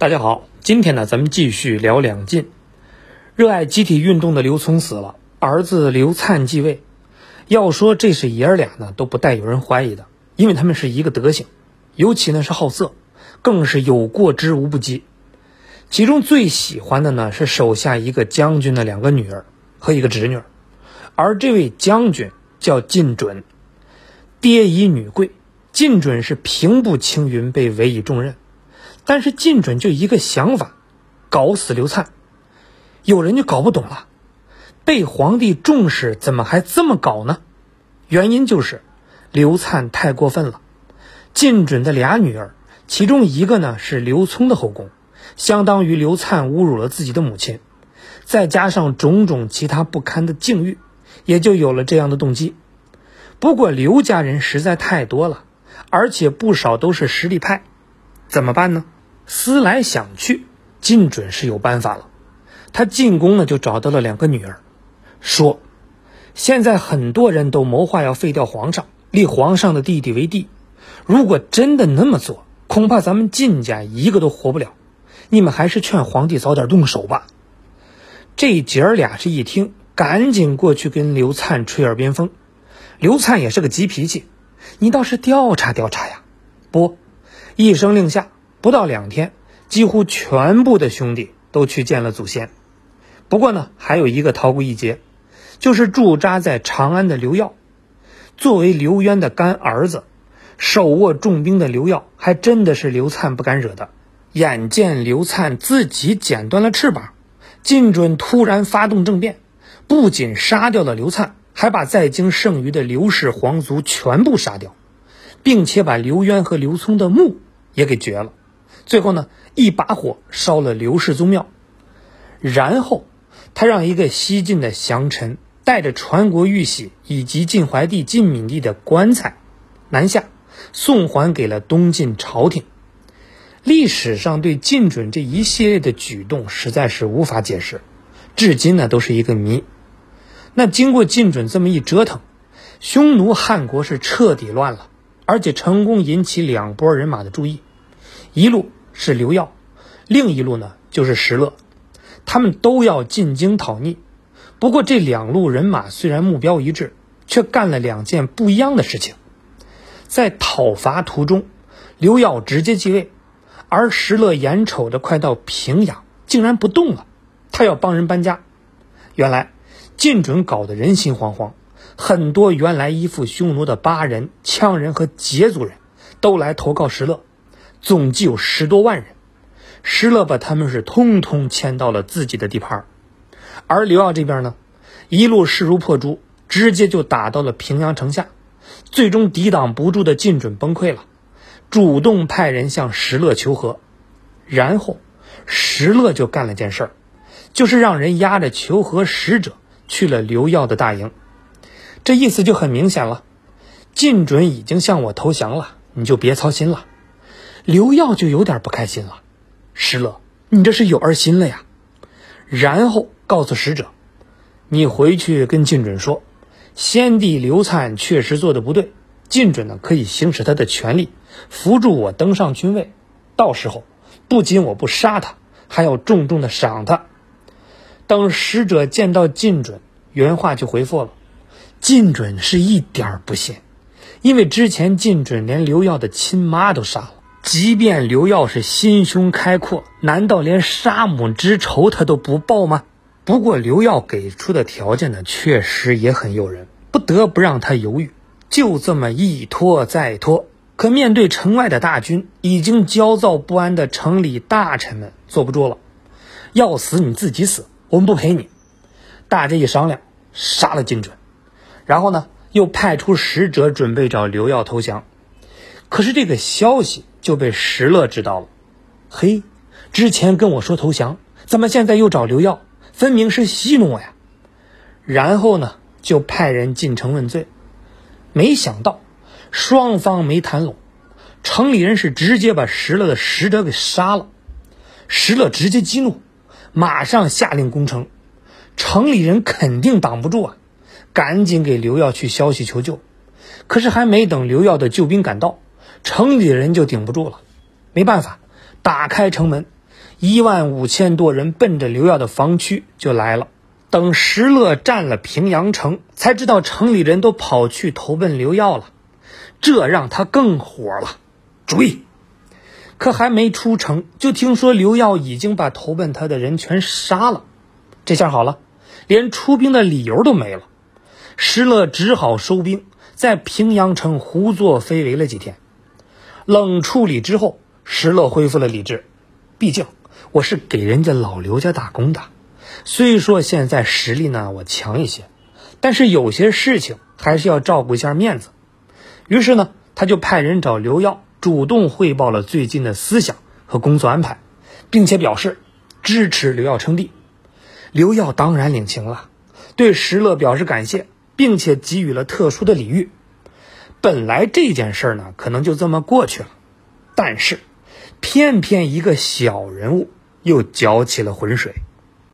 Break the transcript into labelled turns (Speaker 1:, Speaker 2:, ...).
Speaker 1: 大家好，今天呢，咱们继续聊两晋。热爱集体运动的刘琮死了，儿子刘粲继位。要说这是爷儿俩呢，都不带有人怀疑的，因为他们是一个德行，尤其呢是好色，更是有过之无不及。其中最喜欢的呢是手下一个将军的两个女儿和一个侄女，而这位将军叫晋准，爹以女贵，晋准是平步青云，被委以重任。但是靳准就一个想法，搞死刘灿。有人就搞不懂了，被皇帝重视，怎么还这么搞呢？原因就是刘灿太过分了。靳准的俩女儿，其中一个呢是刘聪的后宫，相当于刘灿侮辱了自己的母亲，再加上种种其他不堪的境遇，也就有了这样的动机。不过刘家人实在太多了，而且不少都是实力派。怎么办呢？思来想去，晋准是有办法了。他进宫呢，就找到了两个女儿，说：“现在很多人都谋划要废掉皇上，立皇上的弟弟为帝。如果真的那么做，恐怕咱们晋家一个都活不了。你们还是劝皇帝早点动手吧。”这姐儿俩是一听，赶紧过去跟刘灿吹耳边风。刘灿也是个急脾气，你倒是调查调查呀！不。一声令下，不到两天，几乎全部的兄弟都去见了祖先。不过呢，还有一个逃过一劫，就是驻扎在长安的刘耀。作为刘渊的干儿子，手握重兵的刘耀，还真的是刘灿不敢惹的。眼见刘灿自己剪断了翅膀，晋准突然发动政变，不仅杀掉了刘灿，还把在京剩余的刘氏皇族全部杀掉，并且把刘渊和刘聪的墓。也给掘了，最后呢，一把火烧了刘氏宗庙，然后他让一个西晋的降臣带着传国玉玺以及晋怀帝、晋敏帝的棺材南下，送还给了东晋朝廷。历史上对晋准这一系列的举动实在是无法解释，至今呢都是一个谜。那经过晋准这么一折腾，匈奴汉国是彻底乱了。而且成功引起两拨人马的注意，一路是刘耀，另一路呢就是石勒，他们都要进京讨逆。不过这两路人马虽然目标一致，却干了两件不一样的事情。在讨伐途中，刘耀直接继位，而石勒眼瞅着快到平阳，竟然不动了，他要帮人搬家。原来晋准搞得人心惶惶。很多原来依附匈奴的巴人、羌人和羯族人都来投靠石勒，总计有十多万人。石勒把他们是通通迁到了自己的地盘而刘耀这边呢，一路势如破竹，直接就打到了平阳城下，最终抵挡不住的晋准崩溃了，主动派人向石勒求和。然后石勒就干了件事儿，就是让人押着求和使者去了刘耀的大营。这意思就很明显了，晋准已经向我投降了，你就别操心了。刘耀就有点不开心了，石勒，你这是有二心了呀。然后告诉使者，你回去跟晋准说，先帝刘粲确实做的不对，晋准呢可以行使他的权利，扶助我登上君位。到时候不仅我不杀他，还要重重的赏他。等使者见到晋准，原话就回复了。靳准是一点儿不信，因为之前靳准连刘耀的亲妈都杀了。即便刘耀是心胸开阔，难道连杀母之仇他都不报吗？不过刘耀给出的条件呢，确实也很诱人，不得不让他犹豫。就这么一拖再拖，可面对城外的大军，已经焦躁不安的城里大臣们坐不住了，要死你自己死，我们不陪你。大家一商量，杀了晋准。然后呢，又派出使者准备找刘耀投降，可是这个消息就被石勒知道了。嘿，之前跟我说投降，怎么现在又找刘耀？分明是戏弄我呀！然后呢，就派人进城问罪。没想到双方没谈拢，城里人是直接把石勒的使者给杀了。石勒直接激怒，马上下令攻城，城里人肯定挡不住啊！赶紧给刘耀去消息求救，可是还没等刘耀的救兵赶到，城里人就顶不住了。没办法，打开城门，一万五千多人奔着刘耀的防区就来了。等石勒占了平阳城，才知道城里人都跑去投奔刘耀了，这让他更火了，追。可还没出城，就听说刘耀已经把投奔他的人全杀了。这下好了，连出兵的理由都没了。石勒只好收兵，在平阳城胡作非为了几天。冷处理之后，石勒恢复了理智。毕竟我是给人家老刘家打工的。虽说现在实力呢我强一些，但是有些事情还是要照顾一下面子。于是呢，他就派人找刘耀，主动汇报了最近的思想和工作安排，并且表示支持刘耀称帝。刘耀当然领情了，对石勒表示感谢，并且给予了特殊的礼遇。本来这件事儿呢，可能就这么过去了，但是偏偏一个小人物又搅起了浑水。